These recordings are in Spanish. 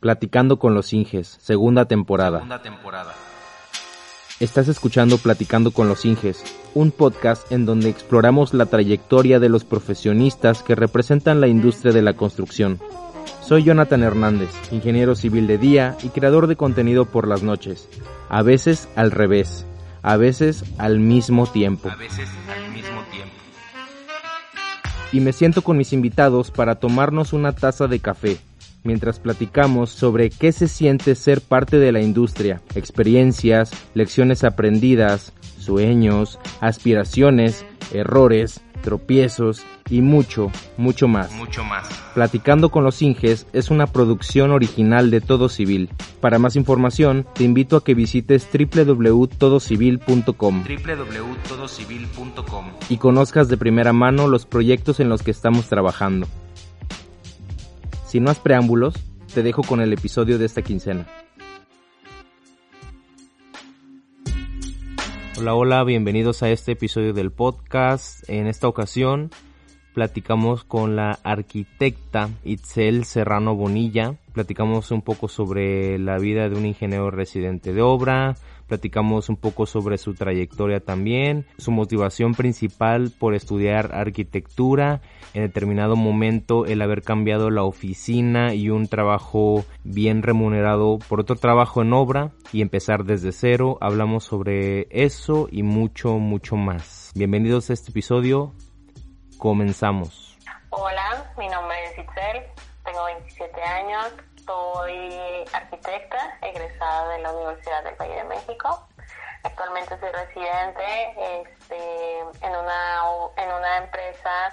Platicando con los Inges, segunda temporada. Segunda temporada. Estás escuchando Platicando con los Inges, un podcast en donde exploramos la trayectoria de los profesionistas que representan la industria de la construcción. Soy Jonathan Hernández, ingeniero civil de día y creador de contenido por las noches, a veces al revés, a veces al mismo tiempo. A veces al mismo tiempo. Y me siento con mis invitados para tomarnos una taza de café mientras platicamos sobre qué se siente ser parte de la industria, experiencias, lecciones aprendidas, sueños, aspiraciones, errores, tropiezos y mucho, mucho más. Mucho más. Platicando con los Inges es una producción original de Todo Civil. Para más información, te invito a que visites www.todocivil.com www.todocivil.com y conozcas de primera mano los proyectos en los que estamos trabajando. Sin más preámbulos, te dejo con el episodio de esta quincena. Hola, hola, bienvenidos a este episodio del podcast. En esta ocasión platicamos con la arquitecta Itzel Serrano Bonilla. Platicamos un poco sobre la vida de un ingeniero residente de obra, platicamos un poco sobre su trayectoria también, su motivación principal por estudiar arquitectura, en determinado momento el haber cambiado la oficina y un trabajo bien remunerado por otro trabajo en obra y empezar desde cero. Hablamos sobre eso y mucho, mucho más. Bienvenidos a este episodio. Comenzamos. Hola, mi nombre es Itzel, tengo 27 años, soy arquitecta egresada de la Universidad del Valle de México. Actualmente soy residente este, en, una, en una empresa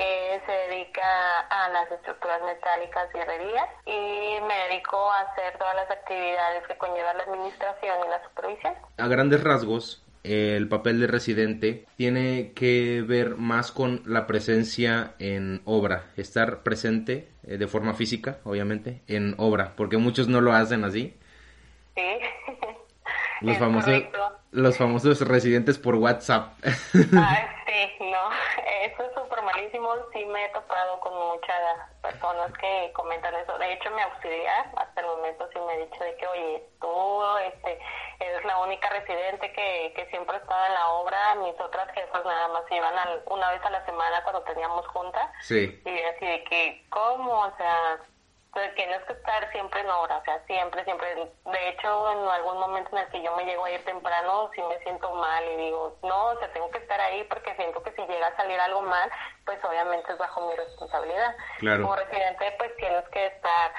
que se dedica a las estructuras metálicas y herrerías y me dedico a hacer todas las actividades que conlleva la administración y la supervisión. A grandes rasgos, el papel de residente tiene que ver más con la presencia en obra, estar presente eh, de forma física, obviamente, en obra, porque muchos no lo hacen así. Sí. Los famosos, correcto. los famosos residentes por WhatsApp. Ay, sí, no, eso es súper malísimo. Sí me he topado con muchas personas que comentan eso. De hecho, mi auxiliar hasta el momento sí me ha dicho de que, oye, tú este, eres la única residente que, que siempre estaba en la obra. Mis otras jefas nada más iban al- una vez a la semana cuando teníamos junta. sí. Y así de que, ¿cómo? O sea, pues, tienes que estar siempre en hora, o sea, siempre, siempre. De hecho, en algún momento en el que yo me llego a ir temprano, sí me siento mal y digo, no, o sea, tengo que estar ahí porque siento que si llega a salir algo mal, pues obviamente es bajo mi responsabilidad. Claro. Como residente, pues tienes que estar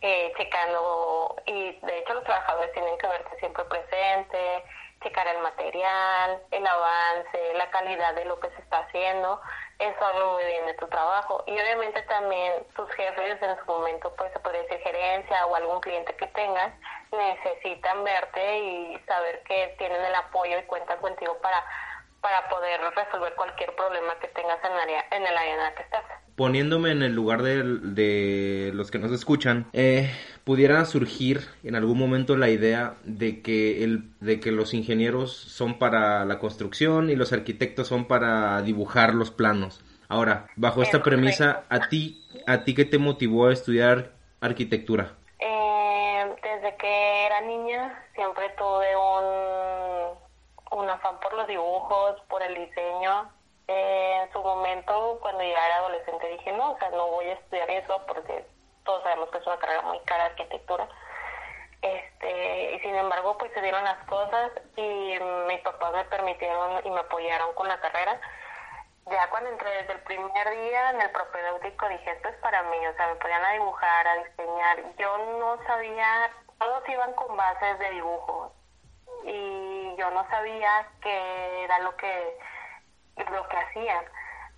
eh, checando, y de hecho los trabajadores tienen que verte siempre presente, checar el material, el avance, la calidad de lo que se está haciendo, eso habla muy bien de tu trabajo. Y obviamente también tus jefes en su momento, pues se puede decir gerencia o algún cliente que tengas, necesitan verte y saber que tienen el apoyo y cuentan contigo para para poder resolver cualquier problema que tengas en, área, en el área en la que estás. Poniéndome en el lugar de, de los que nos escuchan, eh, pudiera surgir en algún momento la idea de que, el, de que los ingenieros son para la construcción y los arquitectos son para dibujar los planos. Ahora, bajo esta Es premisa, ¿a ti, ¿a ti qué te motivó a estudiar arquitectura? Eh, desde que era niña siempre tuve un, un afán por los dibujos, por el diseño. Eh, en su momento, cuando ya era adolescente, dije, no, o sea, no voy a estudiar eso porque todos sabemos que es una carrera muy cara arquitectura. Este, y sin embargo, pues se dieron las cosas y mis papás me permitieron y me apoyaron con la carrera. Ya cuando entré desde el primer día en el propedéutico dije, esto es para mí, o sea, me ponían a dibujar, a diseñar. Yo no sabía, todos iban con bases de dibujo y yo no sabía qué era lo que, lo que hacían.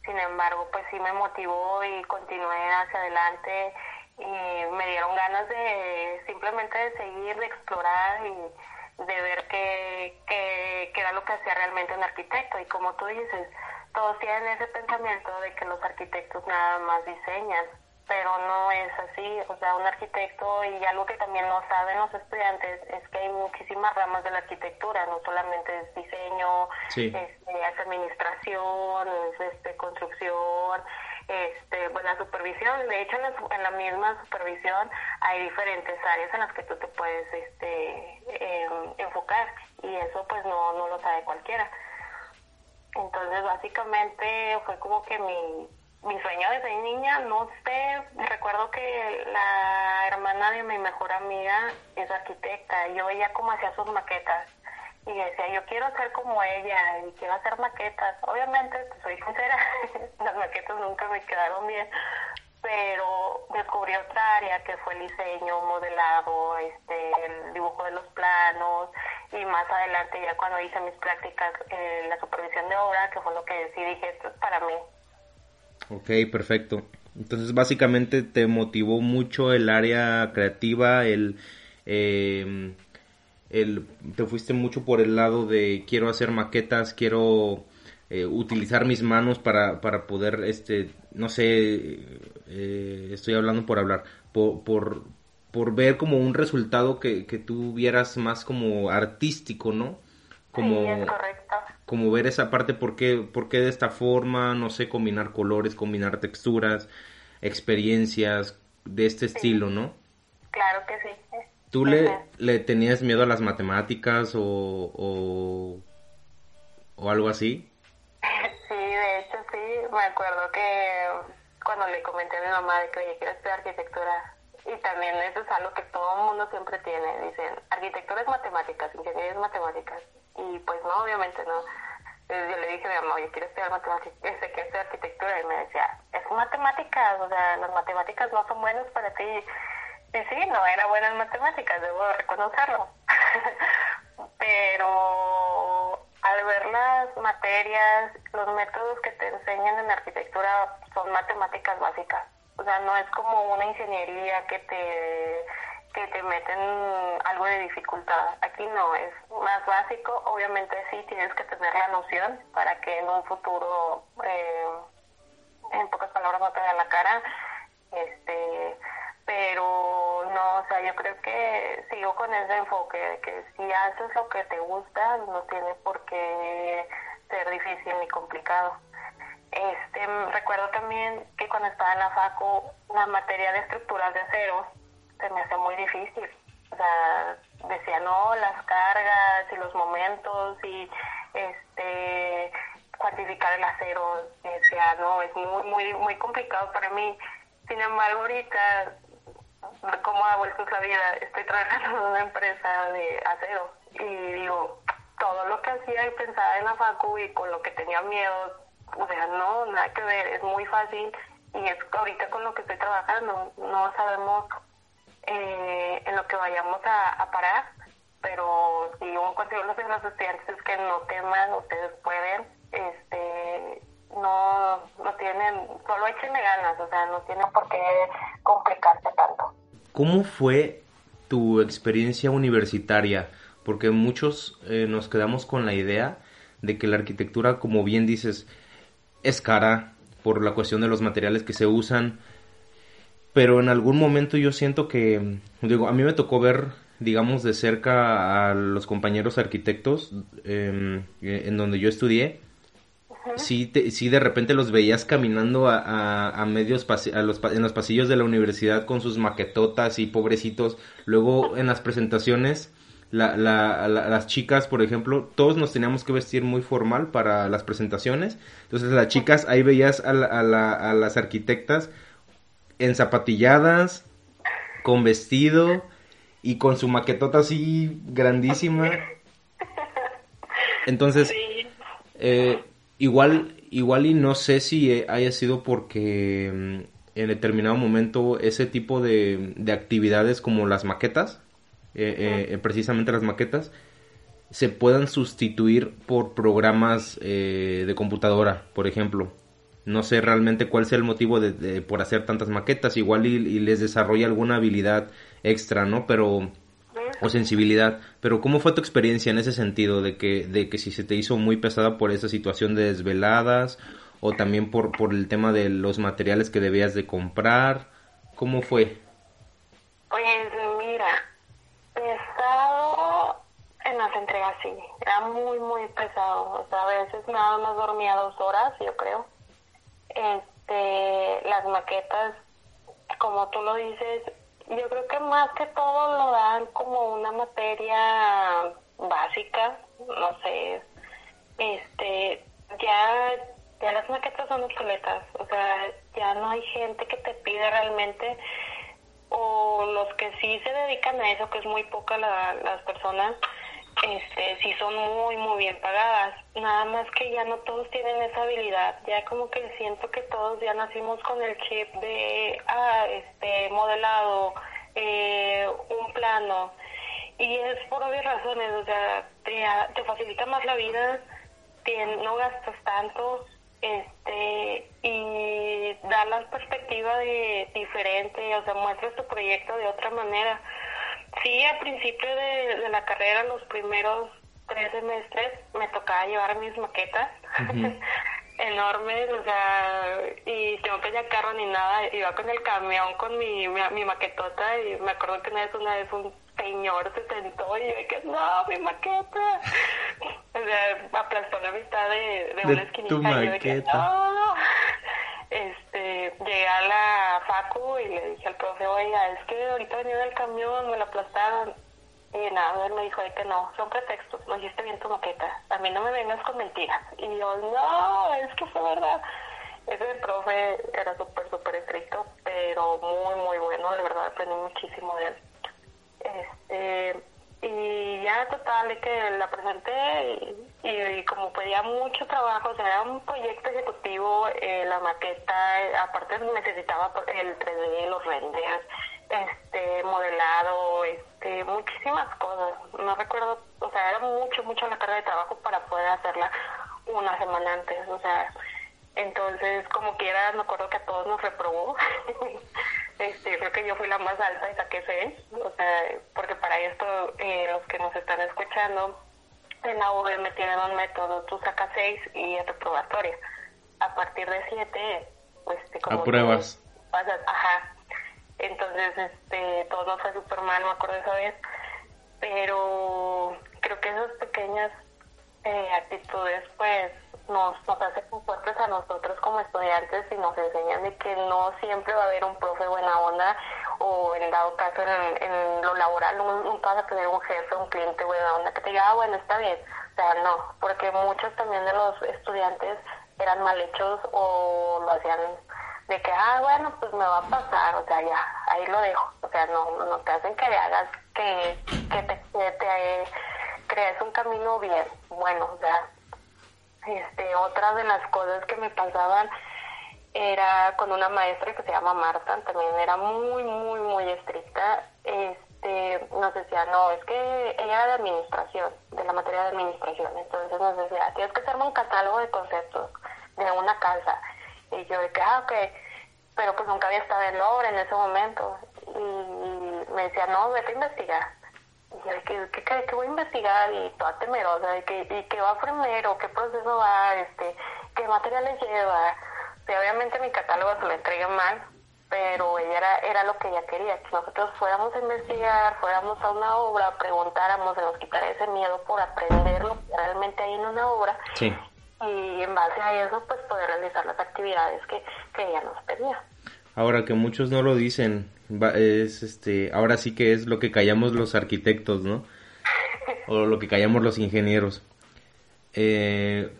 Sin embargo, pues sí me motivó y continué hacia adelante y me dieron ganas de simplemente de seguir, de explorar y de ver qué, qué, qué era lo que hacía realmente un arquitecto. Y como tú dices, todos tienen ese pensamiento de que los arquitectos nada más diseñan, pero no es así. O sea, un arquitecto, y algo que también no saben los estudiantes, es que hay muchísimas ramas de la arquitectura, no solamente es diseño, Sí. este, es administración, es este, construcción, este, pues la supervisión, de hecho en la, en la, misma supervisión hay diferentes áreas en las que tú te puedes este, em, enfocar y eso pues no, no lo sabe cualquiera. Entonces básicamente fue como que mi, mi sueño desde niña, no sé, recuerdo que la hermana de mi mejor amiga es arquitecta y yo veía cómo hacía sus maquetas y decía, yo quiero ser como ella y quiero hacer maquetas. Obviamente, soy sincera, las maquetas nunca me quedaron bien, pero descubrí otra área que fue el diseño, modelado, este, el dibujo de los planos y más adelante ya cuando hice mis prácticas, eh, la supervisión de obra, que fue lo que decidí, dije, esto es para mí. Ok, perfecto. Entonces básicamente te motivó mucho el área creativa, el... Eh, el, te fuiste mucho por el lado de quiero hacer maquetas, quiero eh, utilizar mis manos para, para poder, este, no sé, eh, estoy hablando por hablar, por, por, por, ver como un resultado que, que tú vieras más como artístico, ¿no? Como, como ver esa parte, ¿por qué, ¿por qué de esta forma? No sé, combinar colores, combinar texturas, experiencias de este estilo, ¿no? Claro que sí. ¿Tú le, le tenías miedo a las matemáticas o, o, algo así? Sí, de hecho sí. Me acuerdo que cuando le comenté a mi mamá de que oye, quiero estudiar arquitectura, y también eso es algo que todo el mundo siempre tiene, dicen, arquitectura es matemáticas, ingeniería es matemáticas, y pues no, obviamente no. Entonces yo le dije a mi mamá, oye, quiero estudiar matemáticas, quiero estudiar arquitectura, y me decía, es matemáticas, o sea, las matemáticas no son buenas para ti. Y sí, no era buena en matemáticas, debo reconocerlo. Pero al ver las materias, los métodos que te enseñan en arquitectura son matemáticas básicas. O sea, no es como una ingeniería que te que te meten algo de dificultad. Aquí no, es más básico. Obviamente sí tienes que tener la noción para que en un futuro, eh, en pocas palabras, no te den la cara. Este, pero no, o sea, yo creo que sigo con ese enfoque de que si haces lo que te gusta, no tiene por qué ser difícil ni complicado. Este, recuerdo también que cuando estaba en la FACO, la materia de estructuras de acero se me hace muy difícil. O sea, decía, no, las cargas y los momentos y este cuantificar el acero, decía, no, es muy, muy, muy complicado para mí. Sin embargo, ahorita cómo ha vuelto la vida. Estoy trabajando en una empresa de acero y digo, todo lo que hacía y pensaba en la facu y con lo que tenía miedo, o sea, no, nada que ver, es muy fácil y es ahorita con lo que estoy trabajando, no sabemos eh, en lo que vayamos a, parar, pero si un consejo los estudiantes es que no teman, ustedes pueden, este no, no tienen, solo échenle ganas, o sea, no tienen por qué complicarse tanto. ¿Cómo fue tu experiencia universitaria? Porque muchos eh, nos quedamos con la idea de que la arquitectura, como bien dices, es cara por la cuestión de los materiales que se usan, pero en algún momento yo siento que, digo, a mí me tocó ver, digamos, de cerca a los compañeros arquitectos em, en donde yo estudié, sí, sí de repente los veías caminando a, a, medios a los, en los pasillos de la universidad con sus maquetotas y pobrecitos. Luego en las presentaciones, la, la, las chicas, por ejemplo, todos nos teníamos que vestir muy formal para las presentaciones. Entonces las chicas, ahí veías a, a las arquitectas enzapatilladas, con vestido y con su maquetota así grandísima. Entonces, eh, Igual, igual y no sé si haya sido porque mm, en determinado momento ese tipo de, de actividades como las maquetas, eh, eh, precisamente las maquetas, se puedan sustituir por programas eh, de computadora, por ejemplo. No sé realmente cuál sea el motivo de, por hacer tantas maquetas, igual y, y les desarrolla alguna habilidad extra, ¿no? Pero o sensibilidad. Pero ¿cómo fue tu experiencia en ese sentido de que, de que si se te hizo muy pesada por esa situación de desveladas o también por, por el tema de los materiales que debías de comprar? ¿Cómo fue? Pues mira, pesado en las entregas sí, era muy muy pesado, o sea, a veces nada más dormía dos horas, yo creo. este, las maquetas, como tú lo dices, yo creo que más que todo lo dan como una materia básica, no sé, este, ya, ya las maquetas son obsoletas, o sea, ya no hay gente que te pide realmente, o los que sí se dedican a eso, que es muy poca la, las personas, este, sí son muy, muy bien pagadas. Nada más que ya no todos tienen esa habilidad. Ya como que siento que todos ya nacimos con el chip de, ah, este, modelado, eh, un plano. Y es por obvias razones, o sea, te, te facilita más la vida, no gastas tanto, este, y da la perspectiva de diferente, o sea, muestras tu proyecto de otra manera Sí, al principio de, la carrera, los primeros tres semestres, me tocaba llevar mis maquetas. enormes, o sea, y tengo que ya carro ni nada, iba con el camión con mi, mi, maquetota y me acuerdo que una vez, una vez un señor se sentó y yo dije, no, mi maqueta. O sea, aplastó la mitad de, de, una esquinita y yo dije, no. Este, llegué a la facu y le dije al profe, oye, es que ahorita venía del camión, me la aplastaron. Y nada, él me dijo de que no, son pretextos, no hiciste bien tu maqueta, a mí no me vengas con mentiras. Y yo, no, es que fue verdad. Ese profe era súper, súper estricto, pero muy, muy bueno, de verdad aprendí muchísimo de él. Este, y ya total de que la presenté y, como pedía mucho trabajo, o sea, era un proyecto ejecutivo, eh, la maqueta, aparte necesitaba el 3D, los renders, este, modelado, este, muchísimas cosas. No recuerdo, o sea, era mucho, mucho la carga de trabajo para poder hacerla una semana antes, o sea, entonces como quiera, me acuerdo que a todos nos reprobó. este, creo que yo fui la más alta y saqué 6, o sea, porque para esto eh, los que nos están escuchando, en la UVM tienen un método, tú sacas 6 y es reprobatoria. A partir de 7, pues te como... Apruebas. ajá. Entonces, este, todo no fue súper mal, me acuerdo esa vez, pero creo que esas pequeñas eh, actitudes, pues, nos, nos hace fuertes a nosotros como estudiantes y nos enseñan de que no siempre va a haber un profe buena onda o en dado caso en, lo laboral nunca vas a tener un jefe, un cliente buena onda que te diga, ah, bueno, está bien. O sea, no, porque muchos también de los estudiantes eran mal hechos o lo hacían de que, ah, bueno, pues me va a pasar, o sea, ya, ahí lo dejo. O sea, no, no te hacen que hagas, que, que te, que te crees un camino bien. Bueno, o este, otra de las cosas que me pasaban era con una maestra que se llama Marta, también era muy, muy, muy estricta. Este, nos decía, no, es que ella era de administración, de la materia de administración. Entonces nos decía, tienes que hacerme un catálogo de conceptos de una casa. Y yo de que, ah, ok, pero pues nunca había estado en obra en ese momento. Y me decía, no, vete a investigar que, que, que, voy a investigar y toda temerosa de que, y qué va primero, qué proceso va, este, qué materiales lleva. obviamente mi catálogo se lo entrega mal, pero ella era, era lo que ella quería, que nosotros fuéramos a investigar, fuéramos a una obra, preguntáramos, se nos quitara ese miedo por aprender lo que realmente hay en una obra. Y en base a eso, pues poder realizar las actividades que, que ella nos pedía. Ahora que muchos no lo dicen, es este, ahora sí que es lo que callamos los arquitectos, ¿no? O lo que callamos los ingenieros. Eh,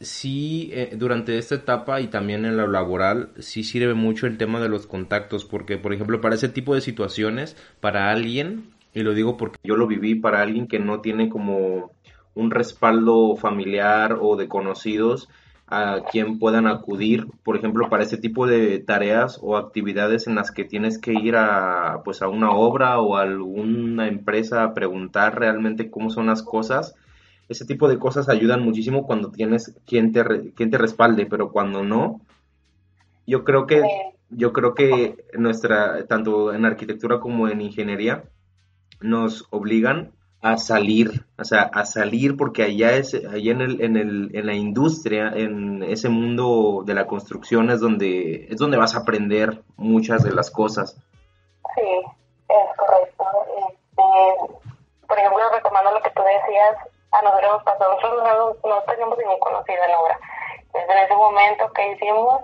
sí, eh, durante esta etapa y también en lo laboral, sí sirve mucho el tema de los contactos, porque, por ejemplo, para ese tipo de situaciones, para alguien, y lo digo porque yo lo viví, para alguien que no tiene como un respaldo familiar o de conocidos, a quien puedan acudir, por ejemplo, para este tipo de tareas o actividades en las que tienes que ir a, pues, a una obra o a alguna empresa a preguntar realmente cómo son las cosas. Ese tipo de cosas ayudan muchísimo cuando tienes quien te, quien te respalde, pero cuando no, yo creo que, yo creo que nuestra, tanto en arquitectura como en ingeniería, nos obligan a salir, o sea, a salir porque allá es, allá en el, en el, en la industria, en ese mundo de la construcción es donde, es donde vas a aprender muchas de las cosas. Sí, es correcto. Este, por ejemplo, retomando lo que tú decías, a nosotros nos pasó, nosotros no, no teníamos ningún conocido en obra. En ese momento que hicimos,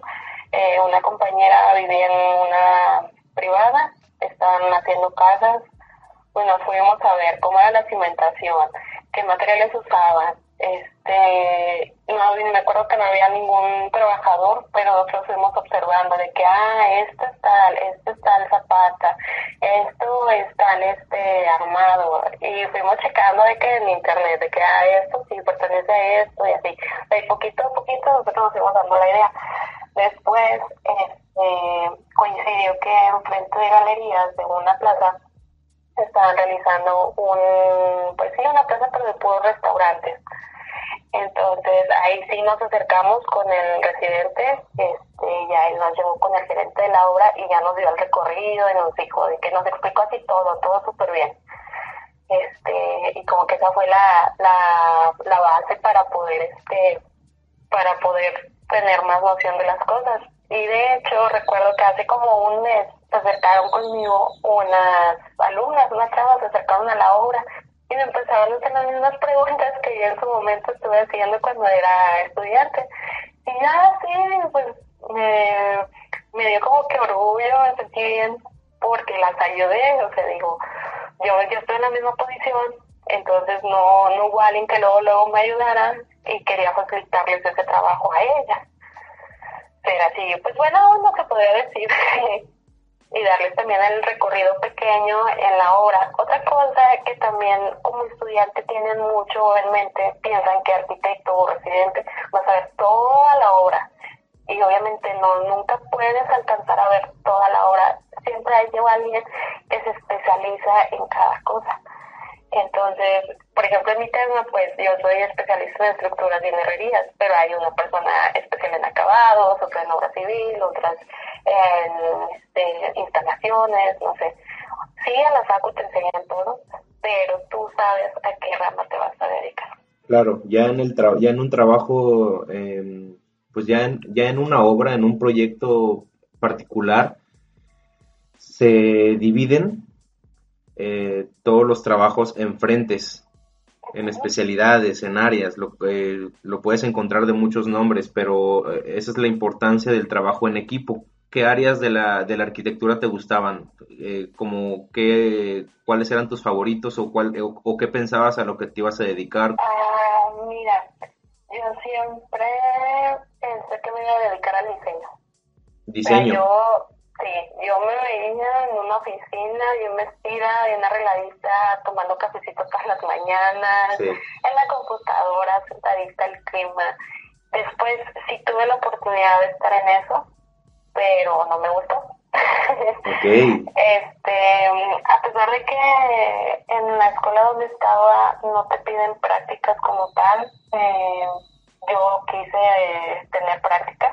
eh, una compañera vivía en una privada, estaban haciendo casas, bueno, fuimos a ver cómo era la cimentación, qué materiales usaban, este, no, me acuerdo que no había ningún trabajador, pero nosotros fuimos observando de que, ah, esto es tal, esto es tal zapata, esto es tal, este armado, y fuimos checando de que en internet, de que, ah, esto sí pertenece a esto, y así, de poquito a poquito nosotros nos fuimos dando la idea. Después, este, coincidió que enfrente de galerías de una plaza estaban realizando un, pues sí, una plaza, pero de puros restaurantes entonces ahí sí nos acercamos con el residente, este, ya él nos llevó con el gerente de la obra y ya nos dio el recorrido y nos dijo de que nos explicó así todo, todo súper bien. Este, y como que esa fue la, la, la base para poder, este, para poder tener más noción de las cosas. Y de hecho recuerdo que hace como un mes se acercaron conmigo unas alumnas, unas chavas se acercaron a la obra y me empezaron a hacer las mismas preguntas que yo en su momento estuve haciendo cuando era estudiante. Y ya, sí, pues me, me dio como que orgullo, me sentí bien porque las ayudé, o sea, digo, yo, yo estoy en la misma posición, entonces no, no hubo alguien que luego, luego me ayudara y quería facilitarles ese trabajo a ella. Pero así, pues bueno, no se podría decir. y darles también el recorrido pequeño en la obra. Otra cosa que también como estudiante tienen mucho en mente, piensan que arquitecto o residente va a saber toda la obra y obviamente no nunca puedes alcanzar a ver toda la obra. Siempre hay alguien que se especializa en cada cosa. Entonces, por ejemplo, en mi tema, pues yo soy especialista en estructuras y en herrerías, pero hay una persona especial en acabados, otra en obra civil, otras en este, instalaciones, no sé. Sí, a la facu te enseñan todo, pero tú sabes a qué rama te vas a dedicar. Claro, ya en, el ya en un trabajo, em, pues ya en, ya en una obra, en un proyecto particular, se dividen eh, todos los trabajos en frentes, en especialidades, en áreas, lo, eh, lo puedes encontrar de muchos nombres, pero eh, esa es la importancia del trabajo en equipo. ¿Qué áreas de la, de la arquitectura te gustaban? como qué, ¿Cuáles eran tus favoritos o, cuál, o, qué pensabas a lo que te ibas a dedicar? Ah, mira, yo siempre pensé que me iba a dedicar al diseño. Diseño. Sí, yo me veía en una oficina bien vestida, bien arregladita, tomando cafecitos todas las mañanas, en la computadora, sentadita el clima. Después sí tuve la oportunidad de estar en eso, pero no me gustó. este, a pesar de que en la escuela donde estaba no te piden prácticas como tal, eh, yo quise eh, tener prácticas,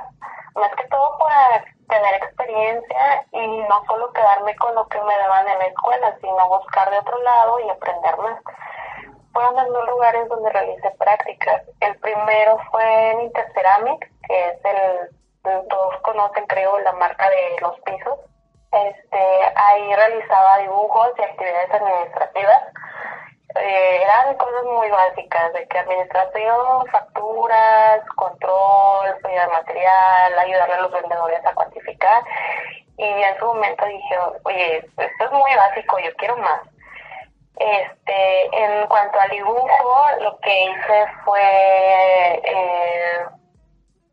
más que todo para tener experiencia y no solo quedarme con lo que me daban en la escuela, sino buscar de otro lado y aprender más. Fueron los dos lugares donde realicé prácticas. El primero fue en Interceramic, que es el, todos conocen creo la marca de los pisos. Este, ahí realizaba dibujos y actividades administrativas eh, eran cosas muy básicas, de que administración, facturas, control, de material, ayudarle a los vendedores a cuantificar. Y en su momento dije, oye, esto es muy básico, yo quiero más. Este, en cuanto al dibujo, lo que hice fue, eh,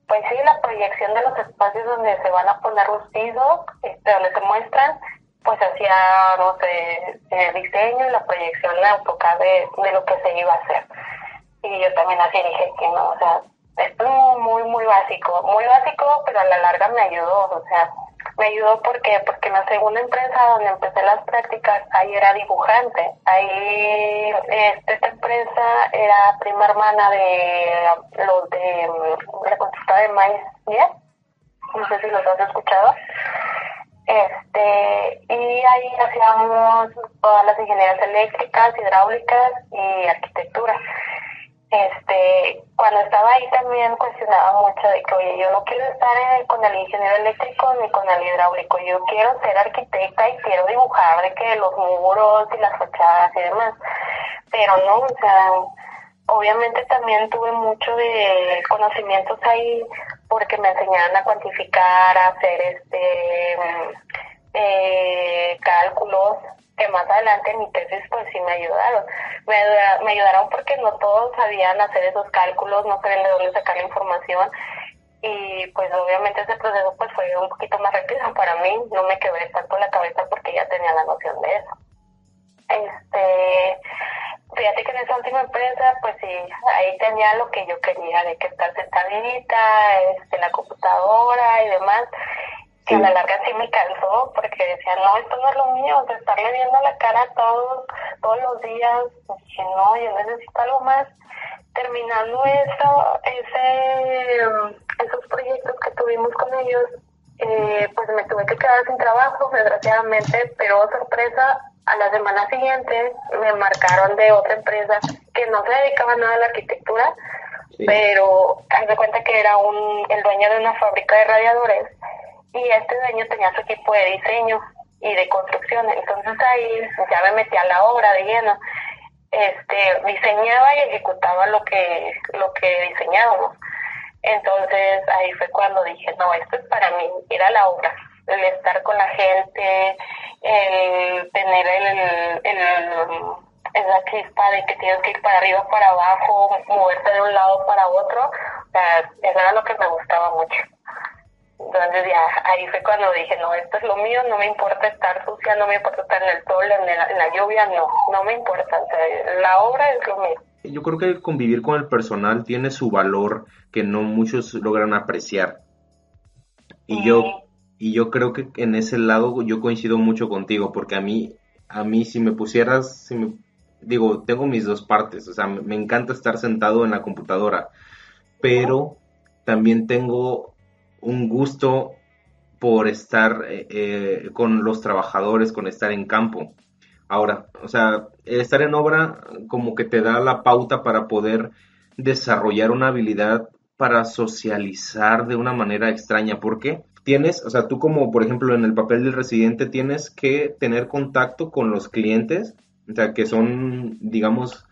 pues sí, la proyección de los espacios donde se van a poner los pisos, este, donde se muestran, pues hacía, no sé, el diseño y la proyección época de, de lo que se iba a hacer. Y yo también así dije que no, o sea, esto es muy, muy básico, muy básico, pero a la larga me ayudó, o sea, me ayudó porque porque en la segunda empresa donde empecé las prácticas ahí era dibujante ahí este, esta empresa era prima hermana de los de la constructora de maíz no sé si los has escuchado este, y ahí hacíamos todas las ingenierías eléctricas, hidráulicas y arquitectura. Este, cuando estaba ahí también cuestionaba mucho de que, oye, yo no quiero estar con el ingeniero eléctrico ni con el hidráulico, yo quiero ser arquitecta y quiero dibujar de que los muros y las fachadas y demás. Pero no, o sea, obviamente también tuve mucho de conocimientos ahí porque me enseñaron a cuantificar, a hacer este eh, cálculos que más adelante en mi tesis pues sí me ayudaron. Me, me ayudaron porque no todos sabían hacer esos cálculos, no sabían de dónde sacar la información y pues obviamente ese proceso pues fue un poquito más rápido para mí, no me quebré tanto la cabeza porque ya tenía la noción de eso. Este, fíjate que en esa última empresa pues sí, ahí tenía lo que yo quería, de que estar sentadita, este, la computadora y demás, que a la larga sí me cansó porque decía, no, esto no es lo mío, de estarle viendo la cara todos, todos los días, dije, no, yo necesito algo más. Terminando eso, ese, esos proyectos que tuvimos con ellos, eh, pues me tuve que quedar sin trabajo, desgraciadamente, pero sorpresa, a la semana siguiente me marcaron de otra empresa que no se dedicaba nada a la arquitectura, pero haz de cuenta que era un, el dueño de una fábrica de radiadores y este dueño tenía su equipo de diseño y de construcción, entonces ahí ya me metí a la obra de lleno. Este, diseñaba y ejecutaba lo que, lo que diseñábamos. Entonces ahí fue cuando dije, no, esto es para mí, era la obra, el estar con la gente, el tener el, el, esa chispa de que tienes que ir para arriba, para abajo, moverte de un lado para otro, o sea, eso era lo que me gustaba mucho. Entonces ya ahí fue cuando dije, no, esto es lo mío, no me importa estar sucia, no me importa estar en el sol, en, la lluvia, no, no me importa, o sea, la obra es lo mío. Yo creo que convivir con el personal tiene su valor que no muchos logran apreciar. Y yo y yo creo que en ese lado yo coincido mucho contigo, porque a mí, a mí si me pusieras, si me, digo, tengo mis dos partes, o sea, me, encanta estar sentado en la computadora, pero también tengo un gusto por estar eh, eh, con los trabajadores, con estar en campo. Ahora, o sea, estar en obra como que te da la pauta para poder desarrollar una habilidad para socializar de una manera extraña. ¿Por qué? Tienes, o sea, tú como por ejemplo en el papel del residente tienes que tener contacto con los clientes, o sea, que son, digamos,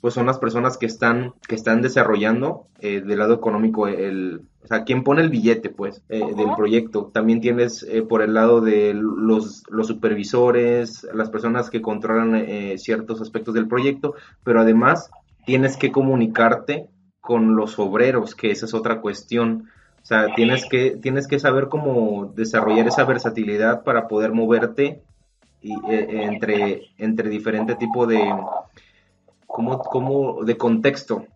pues son las personas que están, que están desarrollando eh, del lado económico el, o sea, quien pone el billete, pues, eh, del proyecto. También tienes eh, por el lado de los, los supervisores, las personas que controlan ciertos aspectos del proyecto, pero además tienes que comunicarte con los obreros, que esa es otra cuestión. O sea, tienes que, tienes que saber cómo desarrollar esa versatilidad para poder moverte y, entre, entre diferente tipo de, como, como de contexto,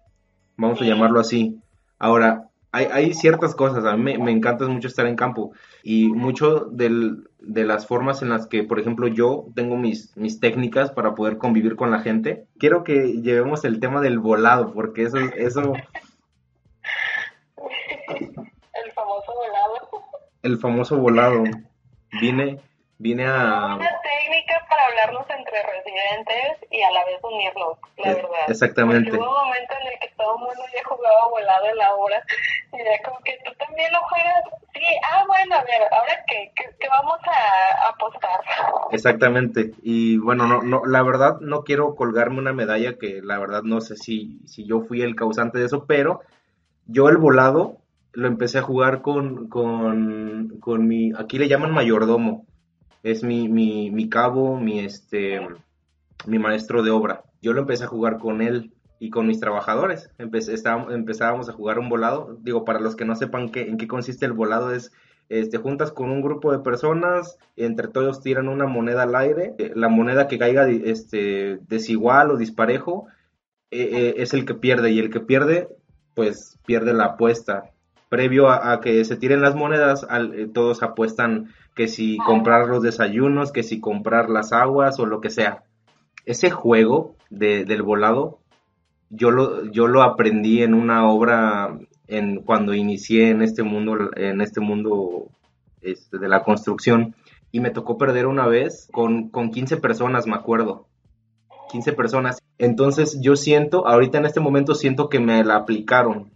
vamos a llamarlo así. Ahora, hay, hay ciertas cosas, a mí me, encanta mucho estar en campo y mucho del, de las formas en las que, por ejemplo, yo tengo mis, mis técnicas para poder convivir con la gente. Quiero que llevemos el tema del volado, porque eso... El famoso volado. Vine, vine a para hablarnos entre residentes y a la vez unirlos, la eh, verdad. Exactamente. hubo un momento en el que todo el mundo ya jugaba volado en la hora y era como que tú también lo juegas. Sí, ah, bueno, a ver, ahora qué, qué, vamos a apostar. Exactamente. Y bueno, no, no, la verdad no quiero colgarme una medalla que la verdad no sé si, si yo fui el causante de eso, pero yo el volado lo empecé a jugar con, con, con mi, aquí le llaman mayordomo es mi, mi, mi cabo, mi, este, mi maestro de obra. Yo lo empecé a jugar con él y con mis trabajadores. Empecé, empezábamos a jugar un volado. Digo, para los que no sepan qué, en qué consiste el volado, es este, juntas con un grupo de personas, entre todos tiran una moneda al aire, eh, la moneda que caiga este, desigual o disparejo eh, eh, es el que pierde y el que pierde pues pierde la apuesta. Previo a, que se tiren las monedas, todos apuestan que si comprar los desayunos, que si comprar las aguas o lo que sea. Ese juego de, del volado, yo lo, yo lo aprendí en una obra en cuando inicié en este mundo, en este mundo este, de la construcción. Y me tocó perder una vez con, con 15 personas, me acuerdo. 15 personas. Entonces yo siento, ahorita en este momento siento que me la aplicaron.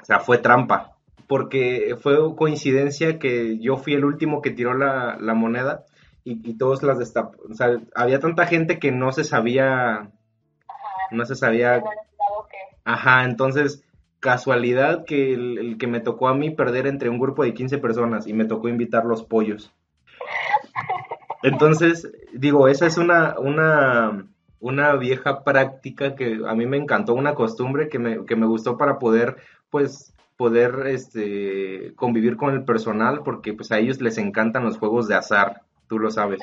O sea, fue trampa porque fue coincidencia que yo fui el último que tiró la, moneda y, todos las destapó. O sea, había tanta gente que no se sabía, no se sabía. Ajá, entonces casualidad que el, que me tocó a mí perder entre un grupo de 15 personas y me tocó invitar los pollos. Entonces, digo, esa es una, una, una vieja práctica que a mí me encantó, una costumbre que me, que me gustó para poder, pues, poder este, convivir con el personal, porque pues a ellos les encantan los juegos de azar, tú lo sabes.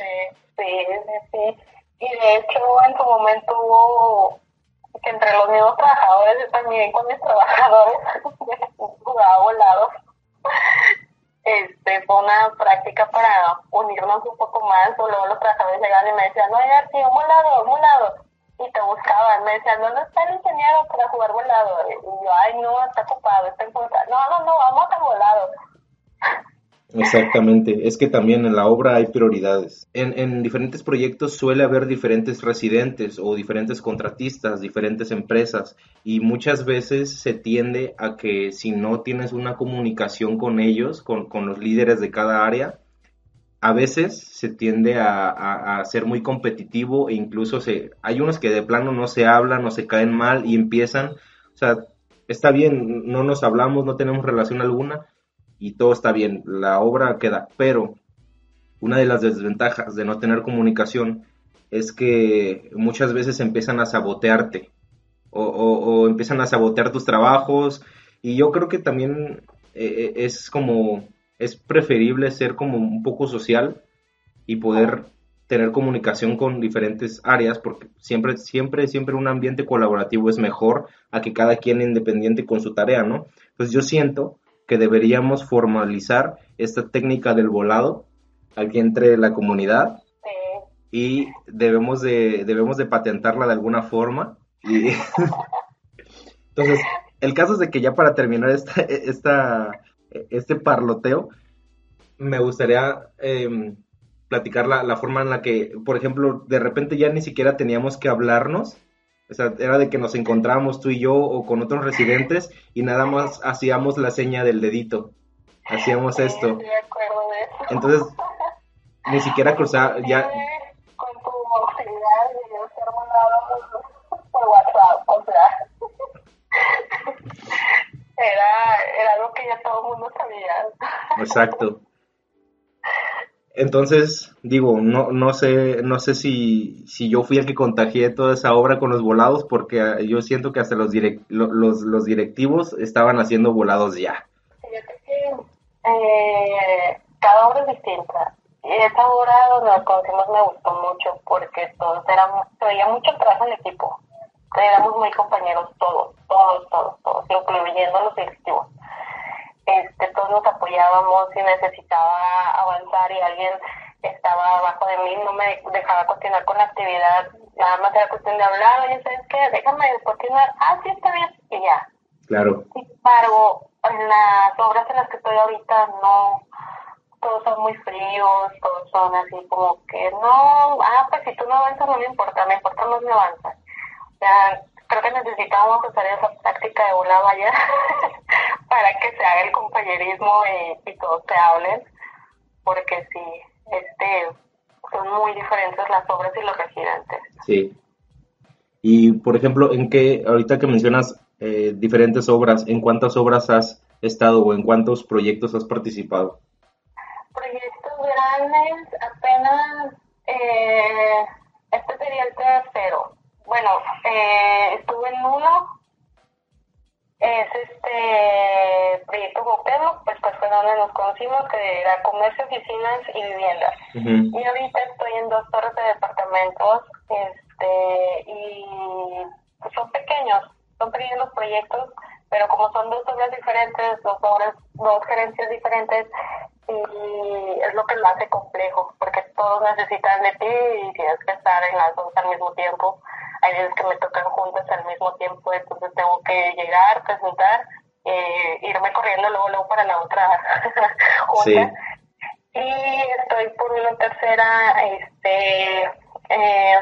Y de hecho, en su momento hubo que entre los mismos trabajadores, también con mis trabajadores jugaba volados. Este, fue una práctica para unirnos un poco más, o luego los trabajadores llegaban y me decían, no, sí, un volado, un volado, y te buscaban, me decían, ¿dónde está el ingeniero para jugar volado? Y yo, ay, no, está ocupado, está en contra. No, no, no, vamos a volado. Exactamente, es que también en la obra hay prioridades. En, en, diferentes proyectos suele haber diferentes residentes o diferentes contratistas, diferentes empresas y muchas veces se tiende a que si no tienes una comunicación con ellos, con, con los líderes de cada área, a veces se tiende a, a, ser muy competitivo e incluso se, hay unos que de plano no se hablan o se caen mal y empiezan, o sea, está bien, no nos hablamos, no tenemos relación alguna, y todo está bien, la obra queda, pero una de las desventajas de no tener comunicación es que muchas veces empiezan a sabotearte o, o, empiezan a sabotear tus trabajos y yo creo que también eh, es como, es preferible ser como un poco social y poder tener comunicación con diferentes áreas porque siempre, siempre, siempre un ambiente colaborativo es mejor a que cada quien independiente con su tarea, ¿no? Pues yo siento que deberíamos formalizar esta técnica del volado aquí entre la comunidad y debemos de, debemos de patentarla de alguna forma. Y Entonces, el caso es de que ya para terminar esta, esta, este parloteo, me gustaría eh, platicar la, la, forma en la que, por ejemplo, de repente ya ni siquiera teníamos que hablarnos, o sea, era de que nos encontrábamos tú y yo o con otros residentes y nada más hacíamos la seña del dedito. Hacíamos esto. Entonces, ni siquiera cruzaba, ya... Con tu auxiliar y yo ser por WhatsApp, o sea... Era, algo que ya todo el mundo sabía. Exacto. Entonces, digo, no, no sé, no sé si, si yo fui el que contagié toda esa obra con los volados, porque ah, yo siento que hasta los, direct, los, los directivos estaban haciendo volados ya. Fíjate que eh, cada obra es distinta. Y esa obra donde nos conocimos me gustó mucho porque todos éramos, se veía mucho trabajo en equipo. Éramos muy compañeros todos, todos, todos, todos, incluyendo los directivos este, todos nos apoyábamos si necesitaba avanzar y alguien estaba abajo de mí, no me dejaba continuar con la actividad, nada más era cuestión de hablar, oye, ¿sabes qué? Déjame continuar, ah, sí, está bien, y ya. Claro. Sin embargo, en las obras en las que estoy ahorita, no, todos son muy fríos, todos son así como que no, ah, pues si tú no avanzas no me importa, me importa más me avanzas. O sea, creo que necesitamos hacer esa práctica de volado allá para que se haga el compañerismo y, y todos se hablen, porque sí, este, son muy diferentes las obras y los residentes. Sí. Y, por ejemplo, ¿en qué, ahorita que mencionas eh, diferentes obras, ¿en cuántas obras has estado o en cuántos proyectos has participado? Proyectos grandes, apenas, eh, este sería el tercero bueno, eh, estuve en uno, es este proyecto Gopero, pues, pues fue donde nos conocimos, que era comercio, oficinas y viviendas. Y ahorita estoy en dos torres de departamentos, este, y pues, son pequeños, son pequeños proyectos, pero como son dos obras diferentes, dos obras, dos gerencias diferentes, y es lo que lo hace complejo, porque todos necesitan de ti y tienes que estar en las dos al mismo tiempo. Hay veces que me tocan juntas al mismo tiempo, entonces tengo que llegar, presentar, eh, irme corriendo luego, luego para la otra junta. Y estoy por una tercera, este, eh,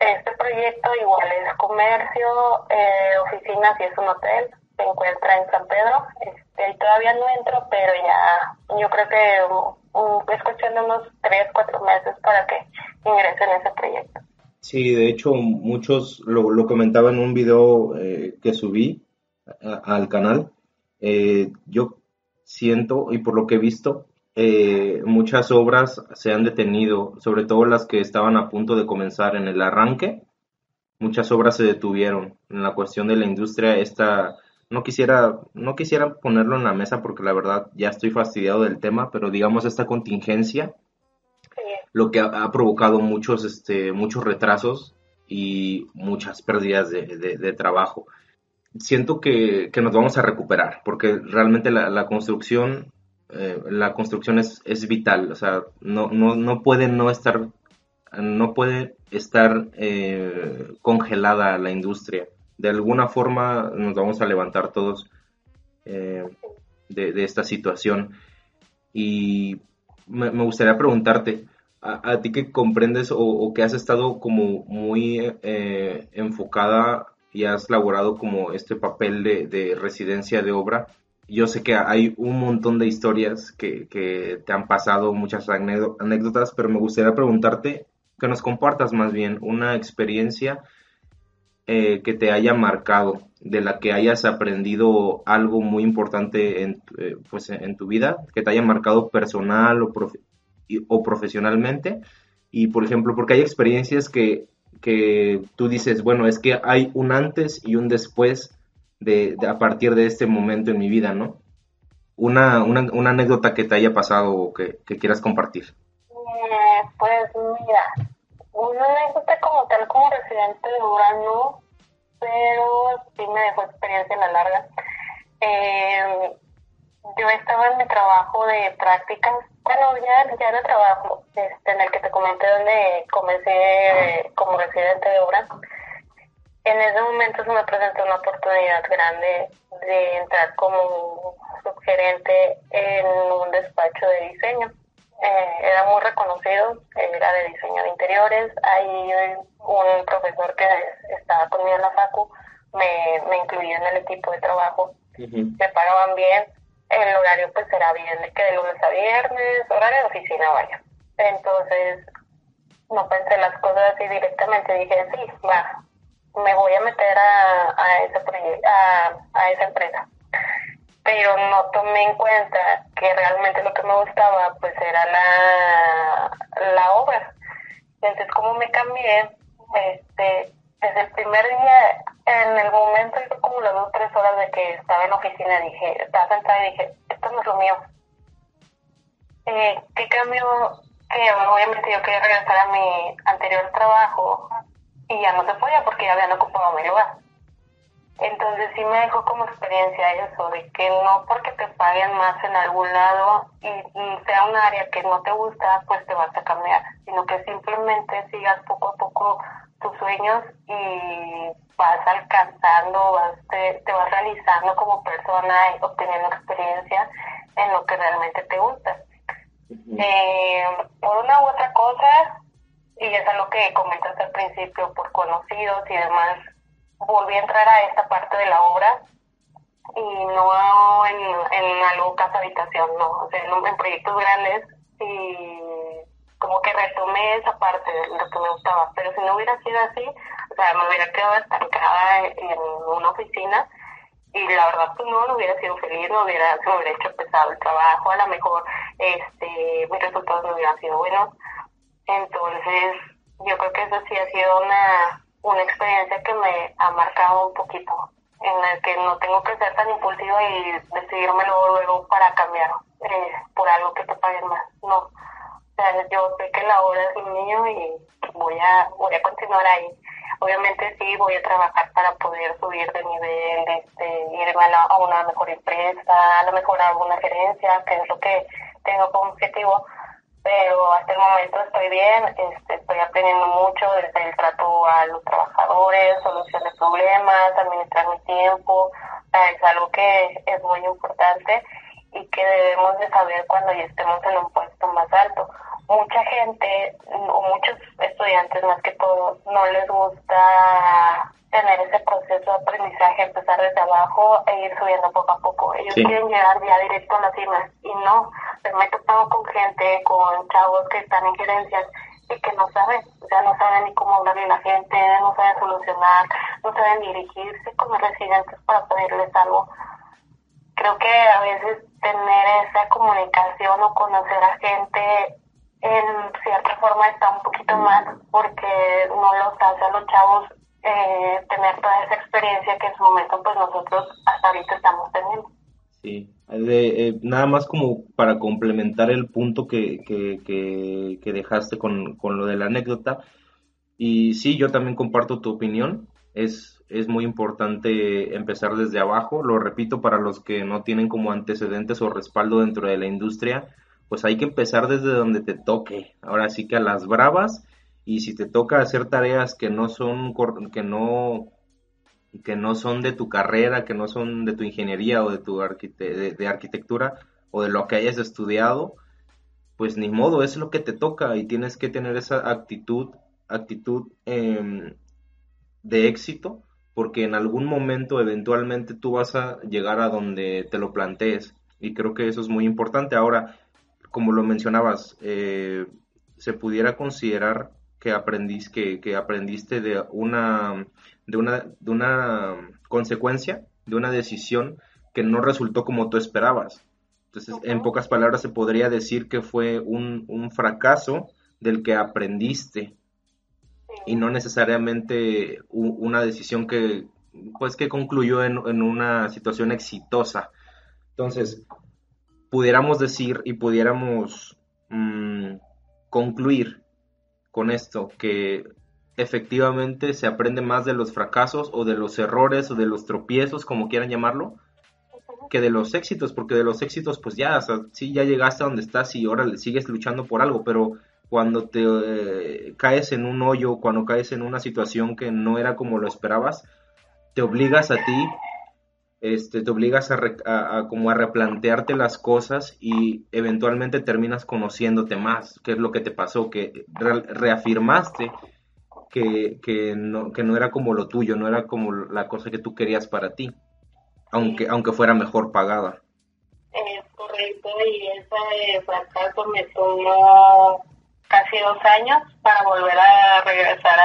este proyecto igual es comercio, eh, oficinas y es un hotel, se encuentra en San Pedro, este, todavía no entro, pero ya yo creo que um, es cuestión de unos 3, 4 meses para que ingrese en ese proyecto. Sí, de hecho muchos lo, lo comentaba en un video eh, que subí al canal. Eh, yo siento, y por lo que he visto, eh, muchas obras se han detenido, sobre todo las que estaban a punto de comenzar en el arranque. Muchas obras se detuvieron en la cuestión de la industria. Esta, no quisiera, no quisiera ponerlo en la mesa porque la verdad ya estoy fastidiado del tema, pero digamos esta contingencia, lo que ha, provocado muchos, este, muchos retrasos y muchas pérdidas de, trabajo. Siento que, nos vamos a recuperar, porque realmente la, construcción, eh, la construcción es, es, vital, o sea, no, no, no puede no estar, no puede estar eh, congelada la industria. De alguna forma nos vamos a levantar todos eh, de, esta situación. Y me, gustaría preguntarte, a, ti que comprendes o, que has estado como muy eh, enfocada y has laborado como este papel de, residencia de obra, yo sé que hay un montón de historias que, te han pasado, muchas anécdotas, pero me gustaría preguntarte que nos compartas más bien una experiencia eh, que te haya marcado, de la que hayas aprendido algo muy importante en, eh, pues, en tu vida, que te haya marcado personal o, o profesionalmente. Y, por ejemplo, porque hay experiencias que, que tú dices, bueno, es que hay un antes y un después de, a partir de este momento en mi vida, ¿no? Una, una, una anécdota que te haya pasado o que, quieras compartir. Eh, pues mira, una anécdota como tal como residente de no, pero sí me dejó experiencia en la larga. Eh, yo estaba en mi trabajo de prácticas, bueno, ya, ya era trabajo este, en el que te comenté donde comencé como residente de obra. En ese momento se me presentó una oportunidad grande de entrar como subgerente en un despacho de diseño. Eh, era muy reconocido, era de diseño de interiores. Ahí un profesor que estaba conmigo en la FACU me, me incluyó en el equipo de trabajo. Me pagaban bien, el horario pues será bien de que de lunes a viernes, horario de oficina vaya. Entonces, no pensé las cosas así directamente, dije, sí, va, me voy a meter a, a, ese a, a esa empresa. Pero no tomé en cuenta que realmente lo que me gustaba pues era la, la obra. Entonces, como me cambié, este, desde el primer día, en el momento, hizo como las dos o tres horas de que estaba en la oficina, dije, estaba sentada y dije, esto no es lo mío. Eh, ¿Qué cambio? Que obviamente yo quería regresar a mi anterior trabajo y ya no se podía porque ya habían ocupado mi lugar. Entonces sí me dejó como experiencia eso, de que no porque te paguen más en algún lado y sea un área que no te gusta, pues te vas a cambiar, sino que simplemente sigas poco a poco tus sueños y vas alcanzando, vas, te, vas realizando como persona y obteniendo experiencia en lo que realmente te gusta. Eh, por una u otra cosa, y es lo que comentaste al principio, por conocidos y demás, volví a entrar a esta parte de la obra y no en, en algo casa habitación, no, o sea, en, proyectos grandes y como que retomé esa parte de lo que me gustaba, pero si no hubiera sido así, o sea, me hubiera quedado estancada en una oficina y la verdad pues no, no hubiera sido feliz, no hubiera, se hubiera hecho pesado el trabajo, a lo mejor este mis resultados no hubieran sido buenos. Entonces, yo creo que eso sí ha sido una, una experiencia que me ha marcado un poquito, en la que no tengo que ser tan impulsiva y decidirme luego, para cambiar eh, por algo que te paguen más. No, yo sé que la obra es un niño y voy a, voy a continuar ahí. Obviamente sí, voy a trabajar para poder subir de nivel, este, irme a, una mejor empresa, a lo mejor a alguna gerencia, que es lo que tengo como objetivo. Pero hasta el momento estoy bien, este, estoy aprendiendo mucho desde el trato a los trabajadores, solución de problemas, administrar mi tiempo, es algo que es muy importante y que debemos de saber cuando ya estemos en un puesto más alto mucha gente o muchos estudiantes más que todo no les gusta tener ese proceso de aprendizaje, empezar desde abajo e ir subiendo poco a poco. Ellos quieren llegar ya directo a la cima y no. Me he topado con gente, con chavos que están en gerencias y que no saben, o sea, no saben ni cómo hablarle a la gente, no saben solucionar, no saben dirigirse con los residentes para pedirles algo. Creo que a veces tener esa comunicación o conocer a gente en cierta forma está un poquito mal porque no los hace a los chavos eh, tener toda esa experiencia que en su momento pues nosotros hasta ahorita estamos teniendo. Sí, eh, nada más como para complementar el punto que, que, que, dejaste con, con, lo de la anécdota. Y sí, yo también comparto tu opinión. Es, es muy importante empezar desde abajo. Lo repito para los que no tienen como antecedentes o respaldo dentro de la industria, pues hay que empezar desde donde te toque. Ahora sí que a las bravas. Y si te toca hacer tareas que no son, que no que no son de tu carrera, que no son de tu ingeniería o de tu de, arquitectura o de lo que hayas estudiado, pues ni modo, es lo que te toca y tienes que tener esa actitud, actitud em, de éxito, porque en algún momento eventualmente tú vas a llegar a donde te lo plantees y creo que eso es muy importante. Ahora, como lo mencionabas, eh, se pudiera considerar que, aprendís, que aprendiste de una de una, de una consecuencia, de una decisión que no resultó como tú esperabas. Entonces, en pocas palabras, se podría decir que fue un, un fracaso del que aprendiste y no necesariamente una decisión que, pues, que concluyó en, en una situación exitosa. Entonces, pudiéramos decir y pudiéramos mm, concluir con esto que efectivamente se aprende más de los fracasos o de los errores o de los tropiezos, como quieran llamarlo, que de los éxitos, porque de los éxitos pues ya, o sea, sí, ya llegaste a donde estás y ahora le sigues luchando por algo, pero cuando te eh, caes en un hoyo, cuando caes en una situación que no era como lo esperabas, te obligas a ti, este, te obligas a, como a replantearte las cosas y eventualmente terminas conociéndote más, qué es lo que te pasó, que reafirmaste que, que, no, que no era como lo tuyo, no era como la cosa que tú querías para ti, aunque, aunque fuera mejor pagada. Es correcto, y ese fracaso me tomó casi dos años para volver a regresar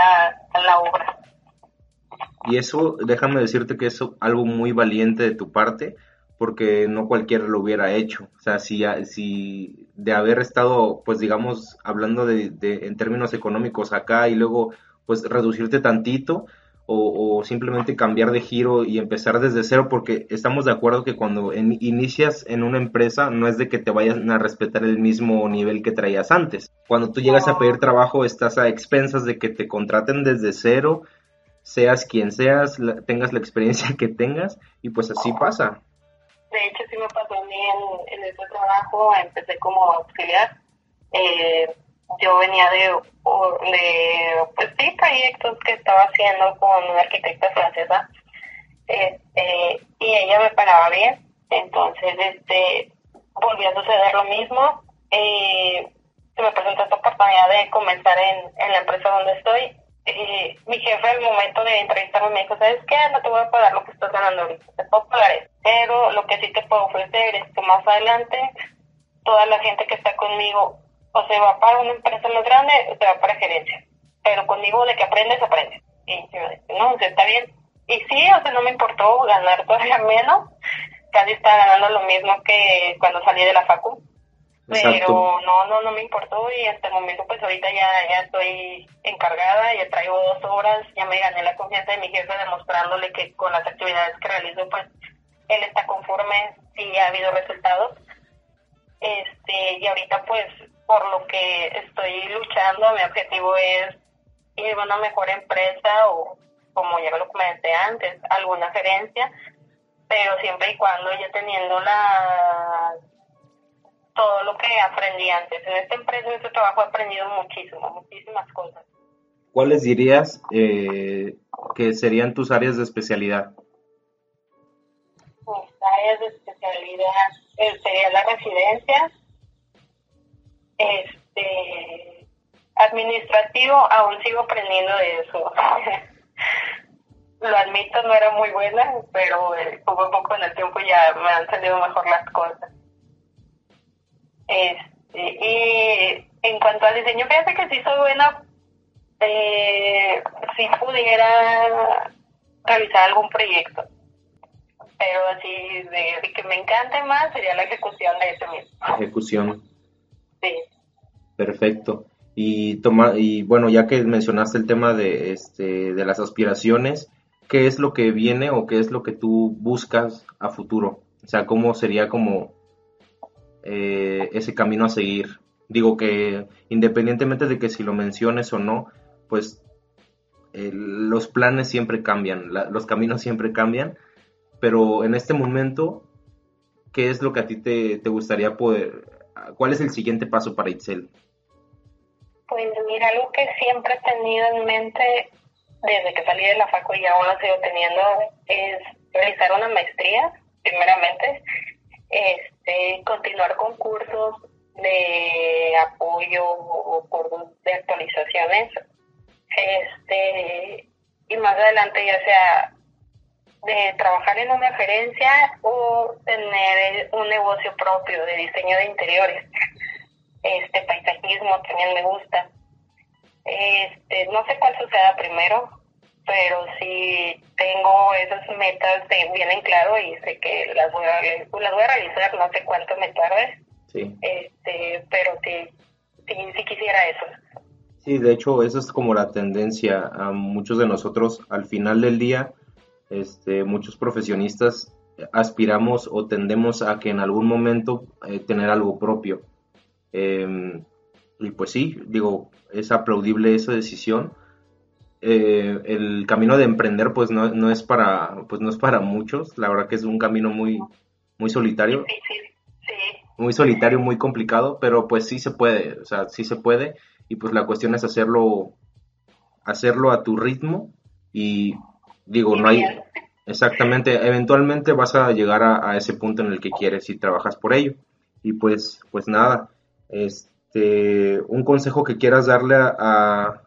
a, la obra. Y eso, déjame decirte que es algo muy valiente de tu parte, porque no cualquiera lo hubiera hecho. O sea, si, si de haber estado, pues digamos, hablando de, de, en términos económicos acá y luego pues reducirte tantito o, simplemente cambiar de giro y empezar desde cero porque estamos de acuerdo que cuando inicias en una empresa no es de que te vayan a respetar el mismo nivel que traías antes. Cuando tú llegas a pedir trabajo estás a expensas de que te contraten desde cero, seas quien seas, tengas la experiencia que tengas y pues así pasa. De hecho sí me pasó a mí en, en ese trabajo, empecé como auxiliar. Eh, yo venía de, de pues sí, proyectos que estaba haciendo con una arquitecta francesa este, y ella me pagaba bien. Entonces, este, volvió a suceder lo mismo. Eh, se me presentó esta oportunidad de comenzar en, en la empresa donde estoy. y mi jefe al momento de entrevistarme me dijo, ¿sabes qué? No te voy a pagar lo que estás ganando ahorita, te puedo pagar. Pero lo que sí te puedo ofrecer es que más adelante toda la gente que está conmigo o se va para una empresa más grande o se va para gerencia. Pero conmigo de que aprendes, aprendes. Y yo no, o sea, está bien. Y sí, o sea, no me importó ganar todavía menos. Casi estaba ganando lo mismo que cuando salí de la facu. Pero no, no, no me importó y hasta el momento pues ahorita ya, ya estoy encargada, ya traigo dos horas, ya me gané la confianza de mi jefe demostrándole que con las actividades que realizo pues él está conforme y ha habido resultados. Este, y ahorita pues por lo que estoy luchando, mi objetivo es ir a una mejor empresa o, como ya lo comenté antes, alguna gerencia, pero siempre y cuando ya teniendo la todo lo que aprendí antes. En esta empresa, en este trabajo he aprendido muchísimo, muchísimas cosas. ¿Cuáles dirías eh, que serían tus áreas de especialidad? Mis áreas de especialidad eh, sería la residencia, este, administrativo, aún sigo aprendiendo de eso. Lo admito, no era muy buena, pero eh, poco a poco en el tiempo ya me han salido mejor las cosas. Este, y En cuanto al diseño, fíjate que sí soy buena. Eh, si pudiera realizar algún proyecto. Pero así, que me encante más, sería la ejecución de ese mismo. Ejecución. Perfecto. Y toma, y bueno, ya que mencionaste el tema de este de las aspiraciones, ¿qué es lo que viene o qué es lo que tú buscas a futuro? O sea, ¿cómo sería como eh, ese camino a seguir? Digo que independientemente de que si lo menciones o no, pues eh, los planes siempre cambian, los caminos siempre cambian, pero en este momento, ¿qué es lo que a ti te, te gustaría poder, cuál es el siguiente paso para Itzel? Pues mira, algo que siempre he tenido en mente desde que salí de la facu y aún lo sigo teniendo es realizar una maestría, primeramente, este, continuar con cursos de apoyo o cursos de actualizaciones, este, y más adelante ya sea de trabajar en una gerencia o tener un negocio propio de diseño de interiores este paisajismo también me gusta. Este, no sé cuál suceda primero, pero sí tengo esas metas de bien en claro y sé que las voy a, las voy a realizar, no sé cuánto me tarde. Sí. Este, pero sí, sí, quisiera eso. Sí, de hecho, esa es como la tendencia a muchos de nosotros al final del día, este, muchos profesionistas aspiramos o tendemos a que en algún momento eh, tener algo propio Em, y pues sí, digo, es aplaudible esa decisión. Eh, el camino de emprender pues no, es para pues no es para muchos, la verdad que es un camino muy muy solitario. Muy solitario, muy complicado, pero pues sí se puede, o sea, sí se puede y pues la cuestión es hacerlo hacerlo a tu ritmo y digo, no hay exactamente, eventualmente vas a llegar a, a ese punto en el que quieres y trabajas por ello. Y pues pues nada, este, un consejo que quieras darle a,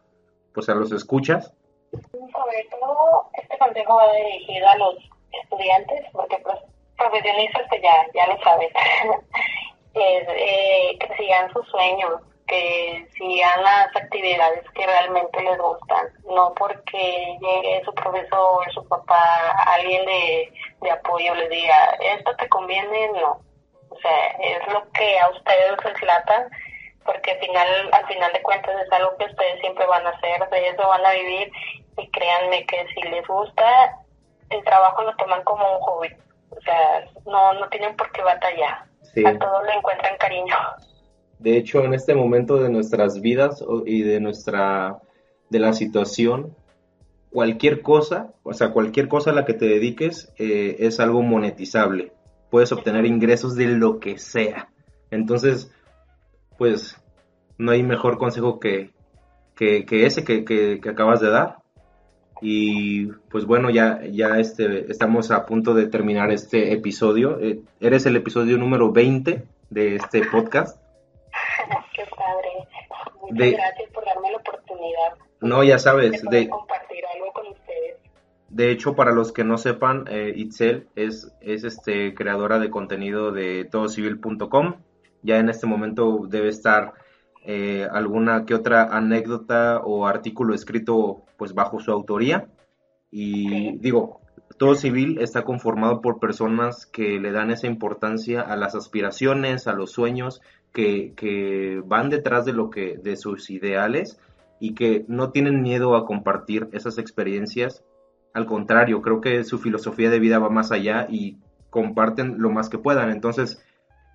pues a los escuchas. Sobre todo, este consejo va dirigido a los estudiantes, porque pues profesionistas que ya, ya lo saben, es, eh, que sigan sus sueños, que sigan las actividades que realmente les gustan, no porque llegue su profesor, su papá, alguien de, de apoyo les diga, esto te conviene, no o sea, es lo que a ustedes les lata, porque al final, al final de cuentas es algo que ustedes siempre van a hacer, de eso van a vivir y créanme que si les gusta, el trabajo lo toman como un hobby. O sea, no, no tienen por qué batallar. A todos le encuentran cariño. De hecho, en este momento de nuestras vidas y de nuestra, de la situación, cualquier cosa, o sea, cualquier cosa a la que te dediques eh, es algo monetizable puedes obtener ingresos de lo que sea. Entonces, pues no hay mejor consejo que, que, ese que, acabas de dar. Y pues bueno, ya, ya este, estamos a punto de terminar este episodio. Eh, eres el episodio número 20 de este podcast. Qué padre. Muchas gracias por darme la oportunidad. No, ya sabes. De, compartir algo con ustedes. De hecho, para los que no sepan, eh, Itzel es, es este, creadora de contenido de todocivil.com. Ya en este momento debe estar eh, alguna que otra anécdota o artículo escrito pues bajo su autoría. Y digo, todo civil está conformado por personas que le dan esa importancia a las aspiraciones, a los sueños, que, que van detrás de lo que, de sus ideales y que no tienen miedo a compartir esas experiencias al contrario, creo que su filosofía de vida va más allá y comparten lo más que puedan. Entonces,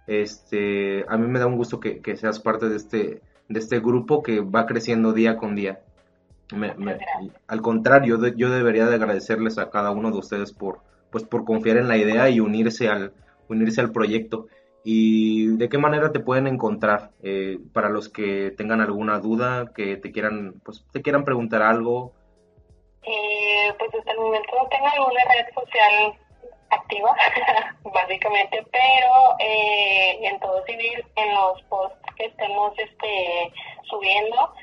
este, a mí me da un gusto que, seas parte de este, de este grupo que va creciendo día con día. al contrario, yo debería de agradecerles a cada uno de ustedes por, pues, por confiar en la idea y unirse al, unirse al proyecto. ¿Y de qué manera te pueden encontrar? Eh, para los que tengan alguna duda, que te quieran, pues, te quieran preguntar algo, eh, pues hasta el momento no tengo alguna red social activa, básicamente, pero eh, en todo civil, en los posts que estemos este, subiendo,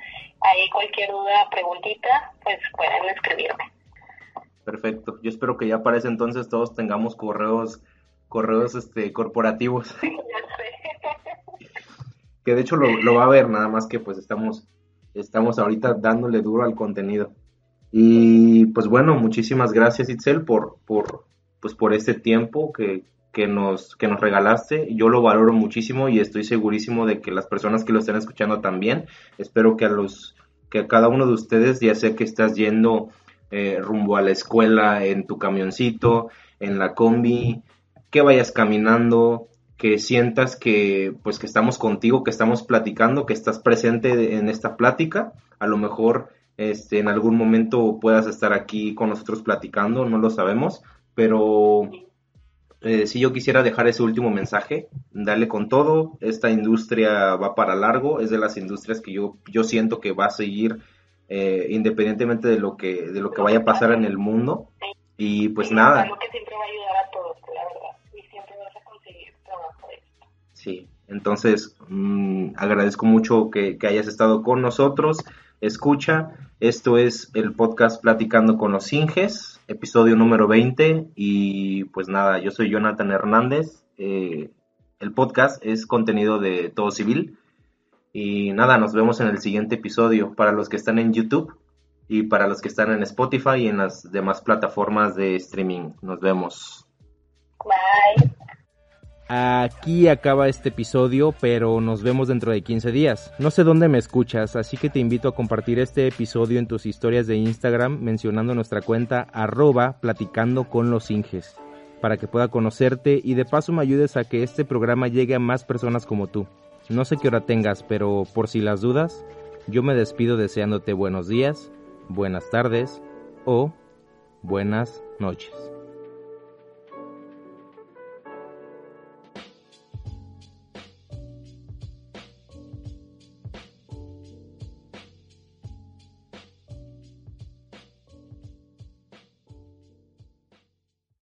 ahí cualquier duda, preguntita, pues pueden escribirme. Perfecto. Yo espero que ya para ese entonces todos tengamos correos correos este corporativos. que de hecho lo, va a ver, nada más que pues estamos, estamos ahorita dándole duro al contenido. Y pues bueno, muchísimas gracias Itzel por, por, pues, por este tiempo que, que, nos, que nos regalaste. Yo lo valoro muchísimo y estoy segurísimo de que las personas que lo están escuchando también. Espero que a los que a cada uno de ustedes, ya sea que estás yendo eh, rumbo a la escuela en tu camioncito, en la combi, que vayas caminando, que sientas que pues que estamos contigo, que estamos platicando, que estás presente en esta plática, a lo mejor este en algún momento puedas estar aquí con nosotros platicando, no lo sabemos, pero eh, si yo quisiera dejar ese último mensaje, darle con todo, esta industria va para largo, es de las industrias que yo, yo siento que va a seguir eh, independientemente de lo que de lo que vaya a pasar en el mundo. Y pues nada. que siempre va a ayudar a todos, Sí, entonces mm, agradezco mucho que, que hayas estado con nosotros. Escucha, esto es el podcast Platicando con los Inges episodio número 20 y pues nada, yo soy Jonathan Hernández. Eh, el podcast es contenido de Todo Civil y nada, nos vemos en el siguiente episodio para los que están en YouTube y para los que están en Spotify y en las demás plataformas de streaming. Nos vemos. Bye. Aquí acaba este episodio, pero nos vemos dentro de 15 días. No sé dónde me escuchas, así que te invito a compartir este episodio en tus historias de Instagram mencionando nuestra cuenta arroba platicando con los Inges, para que pueda conocerte y de paso me ayudes a que este programa llegue a más personas como tú. No sé qué hora tengas, pero por si las dudas, yo me despido deseándote buenos días, buenas tardes o buenas noches.